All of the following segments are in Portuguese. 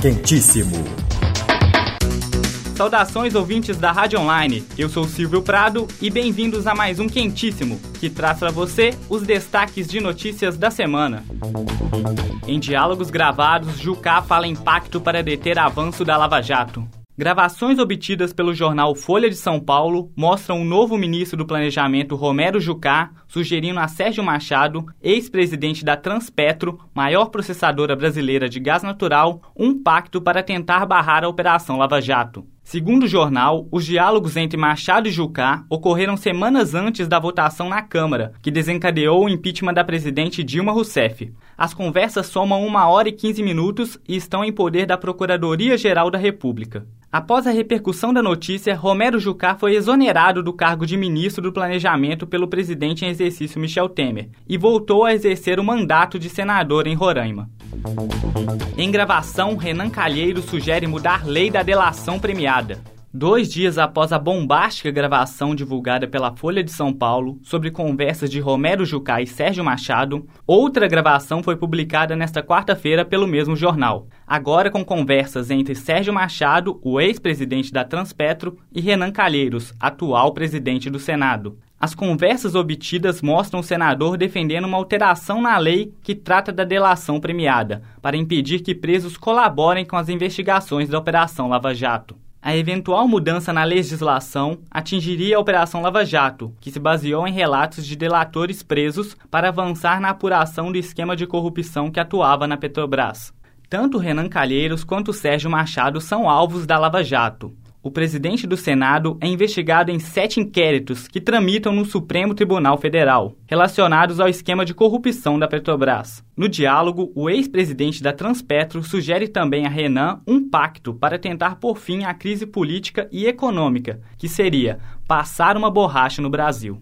Quentíssimo. Saudações ouvintes da Rádio Online. Eu sou Silvio Prado e bem-vindos a mais um Quentíssimo, que traz para você os destaques de notícias da semana. Em diálogos gravados, Jucá fala em pacto para deter avanço da Lava Jato. Gravações obtidas pelo jornal Folha de São Paulo mostram o novo ministro do Planejamento Romero Jucá sugerindo a Sérgio Machado, ex-presidente da Transpetro, maior processadora brasileira de gás natural, um pacto para tentar barrar a Operação Lava Jato. Segundo o jornal, os diálogos entre Machado e Jucá ocorreram semanas antes da votação na Câmara, que desencadeou o impeachment da presidente Dilma Rousseff. As conversas somam uma hora e 15 minutos e estão em poder da Procuradoria-Geral da República. Após a repercussão da notícia, Romero Jucá foi exonerado do cargo de ministro do Planejamento pelo presidente em exercício Michel Temer e voltou a exercer o mandato de senador em Roraima. Em gravação, Renan Calheiro sugere mudar lei da delação premiada. Dois dias após a bombástica gravação divulgada pela Folha de São Paulo sobre conversas de Romero Jucá e Sérgio Machado, outra gravação foi publicada nesta quarta-feira pelo mesmo jornal. Agora com conversas entre Sérgio Machado, o ex-presidente da Transpetro, e Renan Calheiros, atual presidente do Senado. As conversas obtidas mostram o senador defendendo uma alteração na lei que trata da delação premiada, para impedir que presos colaborem com as investigações da Operação Lava Jato. A eventual mudança na legislação atingiria a Operação Lava Jato, que se baseou em relatos de delatores presos para avançar na apuração do esquema de corrupção que atuava na Petrobras. Tanto Renan Calheiros quanto Sérgio Machado são alvos da Lava Jato o presidente do Senado é investigado em sete inquéritos que tramitam no Supremo Tribunal Federal, relacionados ao esquema de corrupção da Petrobras. No diálogo, o ex-presidente da Transpetro sugere também a Renan um pacto para tentar pôr fim à crise política e econômica, que seria passar uma borracha no Brasil.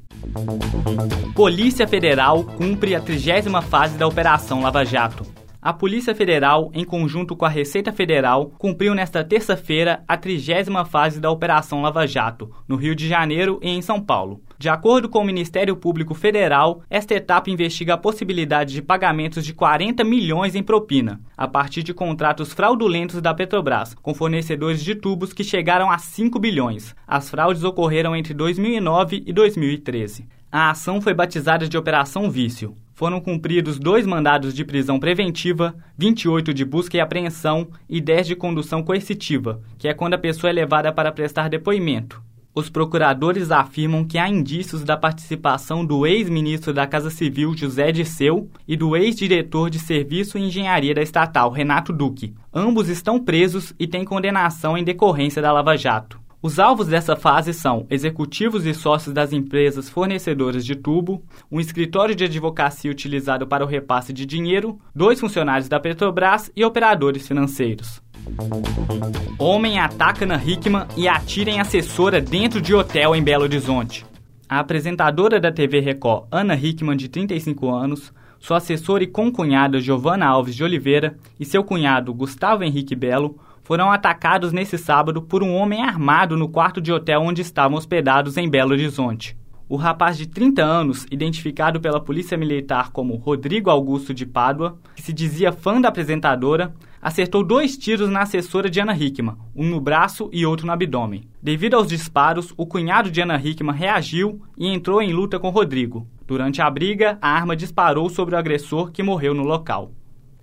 Polícia Federal cumpre a trigésima fase da Operação Lava Jato. A Polícia Federal, em conjunto com a Receita Federal, cumpriu nesta terça-feira a trigésima fase da Operação Lava Jato, no Rio de Janeiro e em São Paulo. De acordo com o Ministério Público Federal, esta etapa investiga a possibilidade de pagamentos de 40 milhões em propina, a partir de contratos fraudulentos da Petrobras, com fornecedores de tubos que chegaram a 5 bilhões. As fraudes ocorreram entre 2009 e 2013. A ação foi batizada de Operação Vício foram cumpridos dois mandados de prisão preventiva, 28 de busca e apreensão e 10 de condução coercitiva, que é quando a pessoa é levada para prestar depoimento. Os procuradores afirmam que há indícios da participação do ex-ministro da Casa Civil José Disseu e do ex-diretor de Serviço e Engenharia da estatal Renato Duque. Ambos estão presos e têm condenação em decorrência da Lava Jato. Os alvos dessa fase são executivos e sócios das empresas fornecedoras de tubo, um escritório de advocacia utilizado para o repasse de dinheiro, dois funcionários da Petrobras e operadores financeiros. Homem ataca Ana Hickman e atira em assessora dentro de hotel em Belo Horizonte. A apresentadora da TV Record, Ana Hickman, de 35 anos, sua assessora e concunhada Giovana Alves de Oliveira e seu cunhado Gustavo Henrique Belo foram atacados nesse sábado por um homem armado no quarto de hotel onde estavam hospedados em Belo Horizonte. O rapaz de 30 anos, identificado pela Polícia Militar como Rodrigo Augusto de Pádua, que se dizia fã da apresentadora, acertou dois tiros na assessora de Ana Hickman, um no braço e outro no abdômen. Devido aos disparos, o cunhado de Ana Hickman reagiu e entrou em luta com Rodrigo. Durante a briga, a arma disparou sobre o agressor que morreu no local.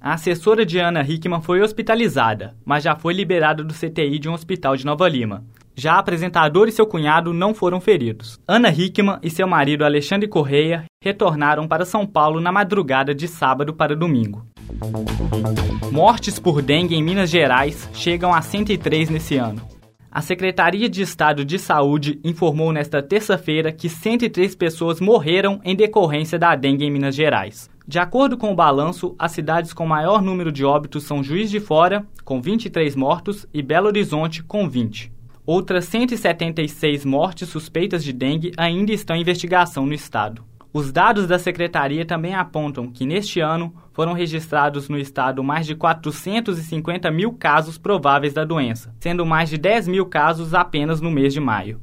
A assessora de Ana Hickman foi hospitalizada, mas já foi liberada do CTI de um hospital de Nova Lima. Já a apresentadora e seu cunhado não foram feridos. Ana Hickman e seu marido Alexandre Correia retornaram para São Paulo na madrugada de sábado para domingo. Mortes por dengue em Minas Gerais chegam a 103 nesse ano. A Secretaria de Estado de Saúde informou nesta terça-feira que 103 pessoas morreram em decorrência da dengue em Minas Gerais. De acordo com o balanço, as cidades com maior número de óbitos são Juiz de Fora, com 23 mortos, e Belo Horizonte, com 20. Outras 176 mortes suspeitas de dengue ainda estão em investigação no estado. Os dados da secretaria também apontam que neste ano foram registrados no estado mais de 450 mil casos prováveis da doença, sendo mais de 10 mil casos apenas no mês de maio.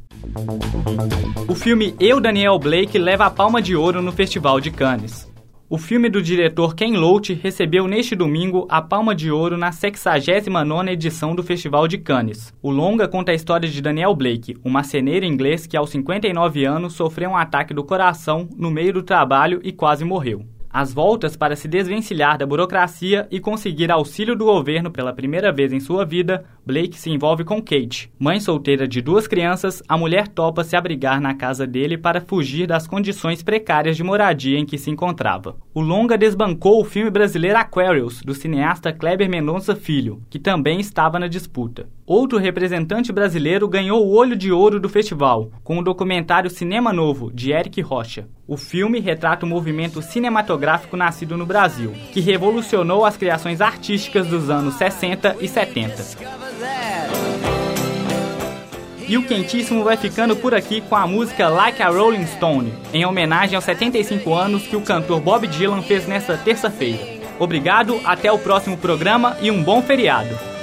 O filme Eu, Daniel Blake leva a palma de ouro no Festival de Cannes. O filme do diretor Ken Loach recebeu neste domingo a Palma de Ouro na 69ª edição do Festival de Cannes. O longa conta a história de Daniel Blake, um marceneiro inglês que aos 59 anos sofreu um ataque do coração no meio do trabalho e quase morreu. As voltas para se desvencilhar da burocracia e conseguir auxílio do governo pela primeira vez em sua vida, Blake se envolve com Kate. Mãe solteira de duas crianças, a mulher topa se abrigar na casa dele para fugir das condições precárias de moradia em que se encontrava. O longa desbancou o filme brasileiro Aquarius, do cineasta Kleber Mendonça Filho, que também estava na disputa. Outro representante brasileiro ganhou o Olho de Ouro do festival, com o documentário Cinema Novo, de Eric Rocha. O filme retrata o movimento cinematográfico nascido no Brasil, que revolucionou as criações artísticas dos anos 60 e 70. E o Quentíssimo vai ficando por aqui com a música Like a Rolling Stone, em homenagem aos 75 anos que o cantor Bob Dylan fez nesta terça-feira. Obrigado, até o próximo programa e um bom feriado.